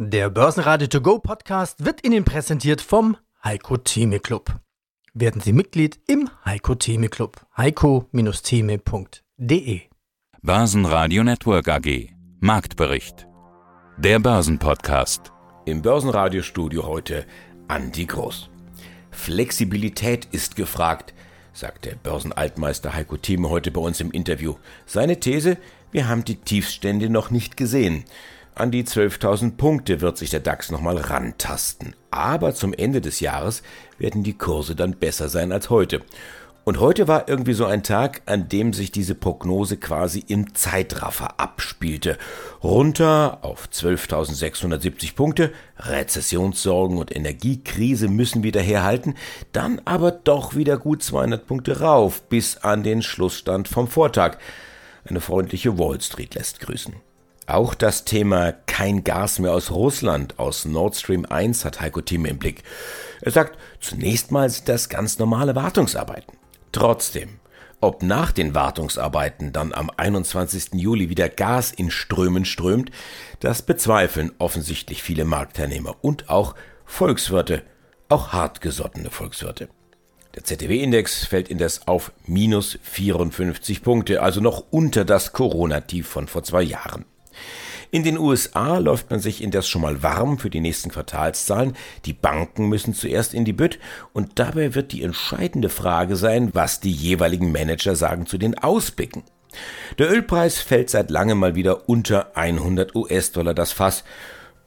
Der Börsenradio To Go Podcast wird Ihnen präsentiert vom Heiko Theme Club. Werden Sie Mitglied im Heiko Theme Club. heiko-theme.de Börsenradio Network AG Marktbericht Der Börsenpodcast Im Börsenradiostudio heute Andi Groß. Flexibilität ist gefragt, sagt der Börsenaltmeister Heiko Thieme heute bei uns im Interview. Seine These, wir haben die Tiefstände noch nicht gesehen. An die 12.000 Punkte wird sich der DAX nochmal rantasten. Aber zum Ende des Jahres werden die Kurse dann besser sein als heute. Und heute war irgendwie so ein Tag, an dem sich diese Prognose quasi im Zeitraffer abspielte. Runter auf 12.670 Punkte, Rezessionssorgen und Energiekrise müssen wieder herhalten, dann aber doch wieder gut 200 Punkte rauf bis an den Schlussstand vom Vortag. Eine freundliche Wall Street lässt grüßen. Auch das Thema kein Gas mehr aus Russland, aus Nord Stream 1 hat Heiko Thieme im Blick. Er sagt, zunächst mal sind das ganz normale Wartungsarbeiten. Trotzdem, ob nach den Wartungsarbeiten dann am 21. Juli wieder Gas in Strömen strömt, das bezweifeln offensichtlich viele Marktteilnehmer und auch Volkswirte, auch hartgesottene Volkswirte. Der ZDW-Index fällt indes auf minus 54 Punkte, also noch unter das Corona-Tief von vor zwei Jahren. In den USA läuft man sich indes schon mal warm für die nächsten Quartalszahlen. Die Banken müssen zuerst in die Bütt und dabei wird die entscheidende Frage sein, was die jeweiligen Manager sagen zu den Ausblicken. Der Ölpreis fällt seit langem mal wieder unter 100 US-Dollar das Fass.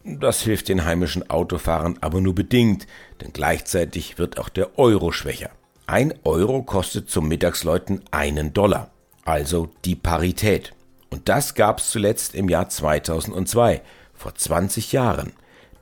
Das hilft den heimischen Autofahrern aber nur bedingt, denn gleichzeitig wird auch der Euro schwächer. Ein Euro kostet zum Mittagsläuten einen Dollar, also die Parität. Und das gab's zuletzt im Jahr 2002, vor 20 Jahren.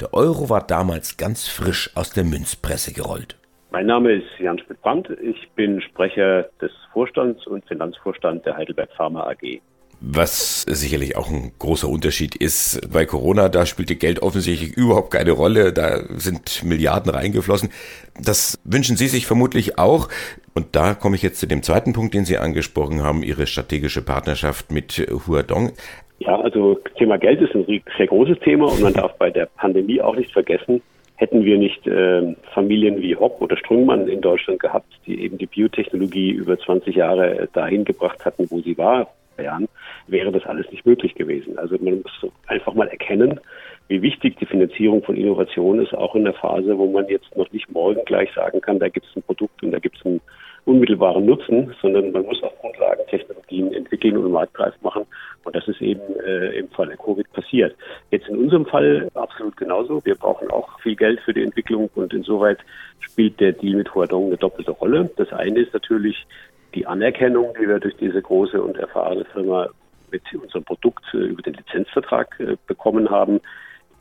Der Euro war damals ganz frisch aus der Münzpresse gerollt. Mein Name ist Jan Schmidt-Brandt. Ich bin Sprecher des Vorstands und Finanzvorstand der Heidelberg Pharma AG. Was sicherlich auch ein großer Unterschied ist, bei Corona, da spielte Geld offensichtlich überhaupt keine Rolle, da sind Milliarden reingeflossen. Das wünschen Sie sich vermutlich auch. Und da komme ich jetzt zu dem zweiten Punkt, den Sie angesprochen haben, Ihre strategische Partnerschaft mit Huadong. Ja, also Thema Geld ist ein sehr großes Thema und man darf bei der Pandemie auch nicht vergessen, hätten wir nicht äh, Familien wie Hopp oder Strungmann in Deutschland gehabt, die eben die Biotechnologie über 20 Jahre dahin gebracht hatten, wo sie war, Jahren, wäre das alles nicht möglich gewesen. Also man muss einfach mal erkennen, wie wichtig die Finanzierung von Innovation ist, auch in der Phase, wo man jetzt noch nicht morgen gleich sagen kann, da gibt es ein Produkt und da gibt es einen unmittelbaren Nutzen, sondern man muss auf Grundlagen Technologien entwickeln und marktreif machen. Und das ist eben äh, im Falle Covid passiert. Jetzt in unserem Fall absolut genauso. Wir brauchen auch viel Geld für die Entwicklung und insoweit spielt der Deal mit Huadong eine doppelte Rolle. Das eine ist natürlich die Anerkennung, die wir durch diese große und erfahrene Firma mit unserem Produkt äh, über den Lizenzvertrag äh, bekommen haben,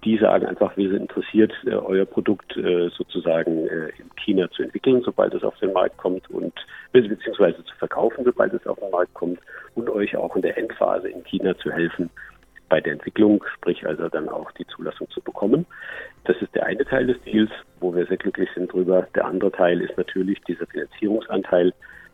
die sagen einfach, wir sind interessiert, äh, euer Produkt sozusagen in China zu entwickeln, sobald es auf den Markt kommt und beziehungsweise zu verkaufen, sobald es auf den Markt kommt und euch auch in der Endphase in China zu helfen bei der Entwicklung, sprich also dann auch die Zulassung zu bekommen. Das ist der eine Teil des Deals, wo wir sehr glücklich sind drüber. Der andere Teil ist natürlich dieser Finanzierungsanteil,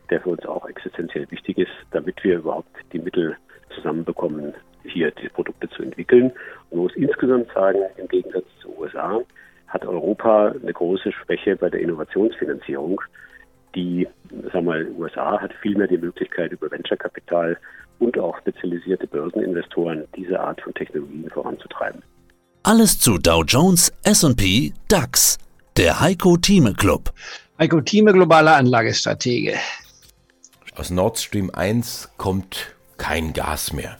der für uns auch existenziell wichtig ist, damit wir überhaupt die Mittel zusammenbekommen, hier die Produkte zu entwickeln. Und man muss insgesamt sagen, im Gegensatz zu USA hat Europa eine große Schwäche bei der Innovationsfinanzierung. Die, sagen wir mal, USA hat vielmehr die Möglichkeit, über Venture-Kapital und auch spezialisierte Börseninvestoren diese Art von Technologien voranzutreiben. Alles zu Dow Jones, S&P, DAX. Der Heiko Thieme Club. Heiko Thieme, globaler Anlagestratege. Aus Nord Stream 1 kommt kein Gas mehr.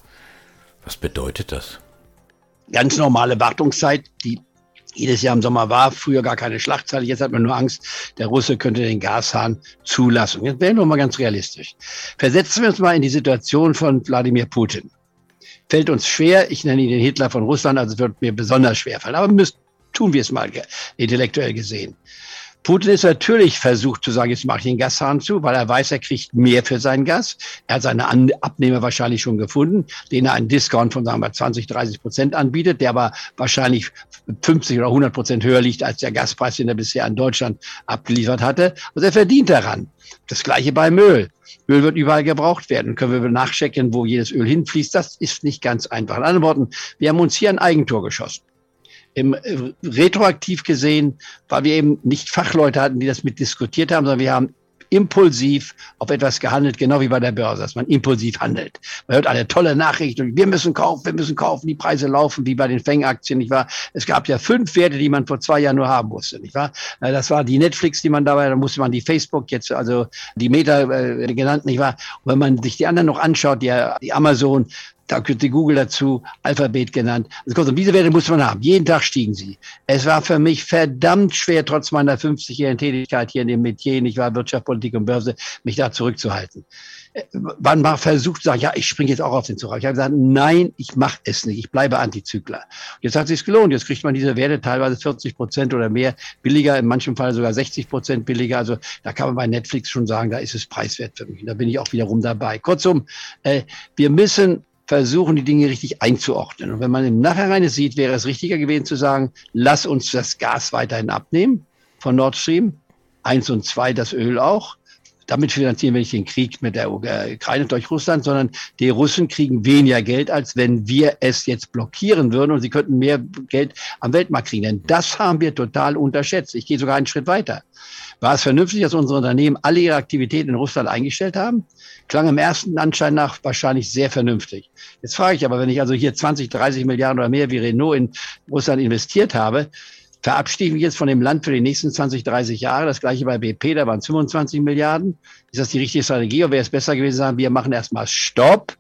Was bedeutet das? Ganz normale Wartungszeit, die jedes Jahr im Sommer war. Früher gar keine Schlachtzeit. Jetzt hat man nur Angst, der Russe könnte den Gashahn zulassen. Jetzt werden wir mal ganz realistisch. Versetzen wir uns mal in die Situation von Wladimir Putin. Fällt uns schwer. Ich nenne ihn den Hitler von Russland, also wird mir besonders schwer fallen. Aber müssen, tun wir es mal intellektuell gesehen. Putin ist natürlich versucht zu sagen, jetzt mache ich den Gashahn zu, weil er weiß, er kriegt mehr für sein Gas. Er hat seine Abnehmer wahrscheinlich schon gefunden, denen er einen Discount von sagen wir 20, 30 Prozent anbietet, der aber wahrscheinlich 50 oder 100 Prozent höher liegt als der Gaspreis, den er bisher an Deutschland abgeliefert hatte. Also er verdient daran. Das gleiche beim Öl. Öl wird überall gebraucht werden. Können wir nachchecken, wo jedes Öl hinfließt? Das ist nicht ganz einfach. In anderen Worten, wir haben uns hier ein Eigentor geschossen. Im, äh, retroaktiv gesehen, weil wir eben nicht Fachleute hatten, die das mit diskutiert haben, sondern wir haben impulsiv auf etwas gehandelt, genau wie bei der Börse, dass man impulsiv handelt. Man hört eine tolle Nachricht und wir müssen kaufen, wir müssen kaufen, die Preise laufen wie bei den Fang-Aktien, nicht wahr? Es gab ja fünf Werte, die man vor zwei Jahren nur haben musste, nicht wahr? Äh, das war die Netflix, die man dabei, da musste man die Facebook jetzt, also die Meta äh, genannt, nicht wahr? Und wenn man sich die anderen noch anschaut, die, die Amazon, da die Google dazu, Alphabet genannt. Also diese Werte muss man haben. Jeden Tag stiegen sie. Es war für mich verdammt schwer, trotz meiner 50-jährigen Tätigkeit hier in dem Metier, ich war Wirtschaft, Politik und Börse, mich da zurückzuhalten. Man war versucht zu sagen, ja, ich springe jetzt auch auf den Zug. Ich habe gesagt, nein, ich mache es nicht. Ich bleibe Antizykler. Jetzt hat es sich gelohnt. Jetzt kriegt man diese Werte teilweise 40 Prozent oder mehr billiger, in manchem Fall sogar 60 Prozent billiger. Also da kann man bei Netflix schon sagen, da ist es preiswert für mich. Da bin ich auch wiederum dabei. Kurzum, äh, wir müssen versuchen, die Dinge richtig einzuordnen. Und wenn man im Nachhinein sieht, wäre es richtiger gewesen zu sagen, lass uns das Gas weiterhin abnehmen von Nord Stream. Eins und zwei, das Öl auch. Damit finanzieren wir nicht den Krieg mit der Ukraine durch Russland, sondern die Russen kriegen weniger Geld, als wenn wir es jetzt blockieren würden und sie könnten mehr Geld am Weltmarkt kriegen. Denn das haben wir total unterschätzt. Ich gehe sogar einen Schritt weiter. War es vernünftig, dass unsere Unternehmen alle ihre Aktivitäten in Russland eingestellt haben? Klang im ersten Anschein nach wahrscheinlich sehr vernünftig. Jetzt frage ich aber, wenn ich also hier 20, 30 Milliarden oder mehr wie Renault in Russland investiert habe, verabschiede ich mich jetzt von dem Land für die nächsten 20, 30 Jahre. Das gleiche bei BP, da waren 25 Milliarden. Ist das die richtige Strategie? Oder wäre es besser gewesen, sagen, wir machen erstmal Stopp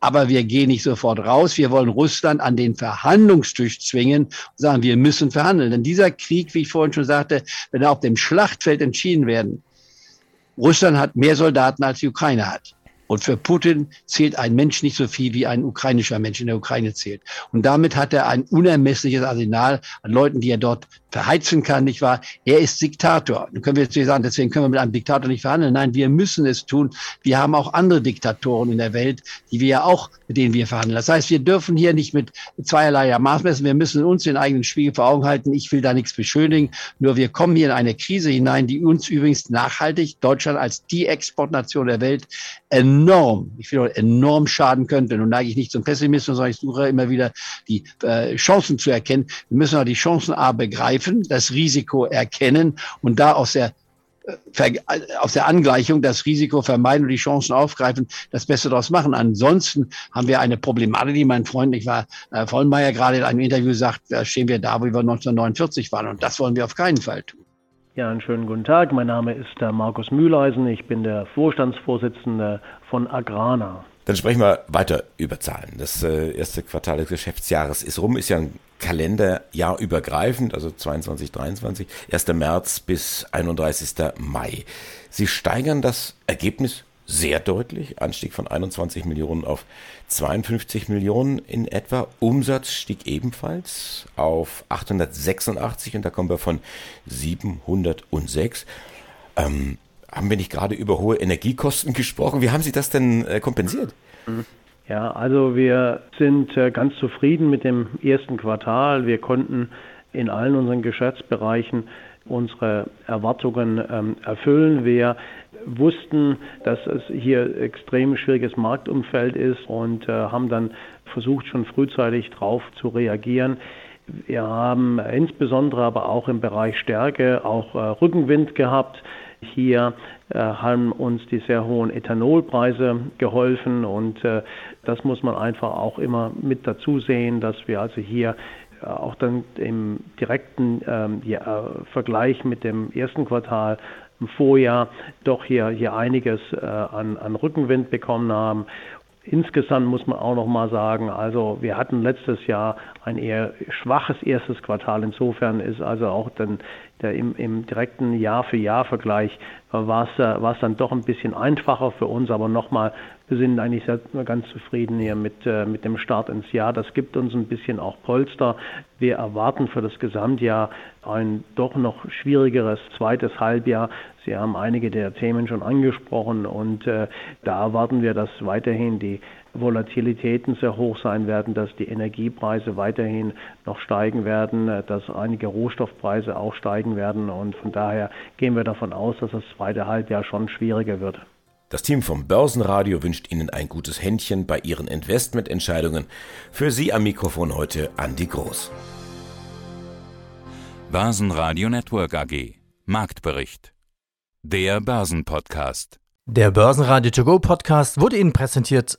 aber wir gehen nicht sofort raus. Wir wollen Russland an den Verhandlungstisch zwingen und sagen, wir müssen verhandeln. Denn dieser Krieg, wie ich vorhin schon sagte, wenn er auf dem Schlachtfeld entschieden werden, Russland hat mehr Soldaten als die Ukraine hat. Und für Putin zählt ein Mensch nicht so viel, wie ein ukrainischer Mensch in der Ukraine zählt. Und damit hat er ein unermessliches Arsenal an Leuten, die er dort verheizen kann, nicht wahr? Er ist Diktator. Dann können wir jetzt nicht sagen, deswegen können wir mit einem Diktator nicht verhandeln. Nein, wir müssen es tun. Wir haben auch andere Diktatoren in der Welt, die wir ja auch, mit denen wir verhandeln. Das heißt, wir dürfen hier nicht mit zweierlei Maß messen. Wir müssen uns den eigenen Spiegel vor Augen halten. Ich will da nichts beschönigen. Nur wir kommen hier in eine Krise hinein, die uns übrigens nachhaltig, Deutschland als die Exportnation der Welt, enorm, ich will enorm schaden könnte. Nun neige ich nicht zum Pessimismus, sondern ich suche immer wieder die äh, Chancen zu erkennen. Wir müssen auch die Chancen A begreifen das Risiko erkennen und da aus der äh, aus der Angleichung das Risiko vermeiden und die Chancen aufgreifen, das Beste daraus machen. Ansonsten haben wir eine Problematik, die mein Freund, ich war äh, Vollmeier gerade in einem Interview sagt, da stehen wir da, wo wir 1949 waren und das wollen wir auf keinen Fall tun. Ja, einen schönen guten Tag. Mein Name ist der Markus Mühleisen. Ich bin der Vorstandsvorsitzende von Agrana. Dann sprechen wir weiter über Zahlen. Das äh, erste Quartal des Geschäftsjahres ist rum, ist ja ein Kalenderjahr übergreifend, also 22, 23, 1. März bis 31. Mai. Sie steigern das Ergebnis sehr deutlich, Anstieg von 21 Millionen auf 52 Millionen in etwa. Umsatz stieg ebenfalls auf 886 und da kommen wir von 706. Ähm, haben wir nicht gerade über hohe Energiekosten gesprochen? Wie haben Sie das denn äh, kompensiert? Ja, also wir sind äh, ganz zufrieden mit dem ersten Quartal. Wir konnten in allen unseren Geschäftsbereichen unsere Erwartungen ähm, erfüllen. Wir wussten, dass es hier extrem schwieriges Marktumfeld ist und äh, haben dann versucht, schon frühzeitig darauf zu reagieren. Wir haben insbesondere aber auch im Bereich Stärke auch äh, Rückenwind gehabt. Hier äh, haben uns die sehr hohen Ethanolpreise geholfen und äh, das muss man einfach auch immer mit dazu sehen, dass wir also hier auch dann im direkten ähm, ja, Vergleich mit dem ersten Quartal im Vorjahr doch hier, hier einiges äh, an, an Rückenwind bekommen haben. Insgesamt muss man auch noch mal sagen, also wir hatten letztes Jahr ein eher schwaches erstes Quartal. Insofern ist also auch dann der im, im direkten Jahr-für-Jahr-Vergleich war es, war es dann doch ein bisschen einfacher für uns. Aber nochmal, wir sind eigentlich ganz zufrieden hier mit, äh, mit dem Start ins Jahr. Das gibt uns ein bisschen auch Polster. Wir erwarten für das Gesamtjahr ein doch noch schwierigeres zweites Halbjahr. Sie haben einige der Themen schon angesprochen und äh, da erwarten wir, dass weiterhin die Volatilitäten sehr hoch sein werden, dass die Energiepreise weiterhin noch steigen werden, dass einige Rohstoffpreise auch steigen werden und von daher gehen wir davon aus, dass das zweite Halbjahr schon schwieriger wird. Das Team vom Börsenradio wünscht Ihnen ein gutes Händchen bei Ihren Investmententscheidungen. Für Sie am Mikrofon heute Andi Groß. Börsenradio Network AG. Marktbericht. Der Börsenpodcast. Der Börsenradio To Go Podcast wurde Ihnen präsentiert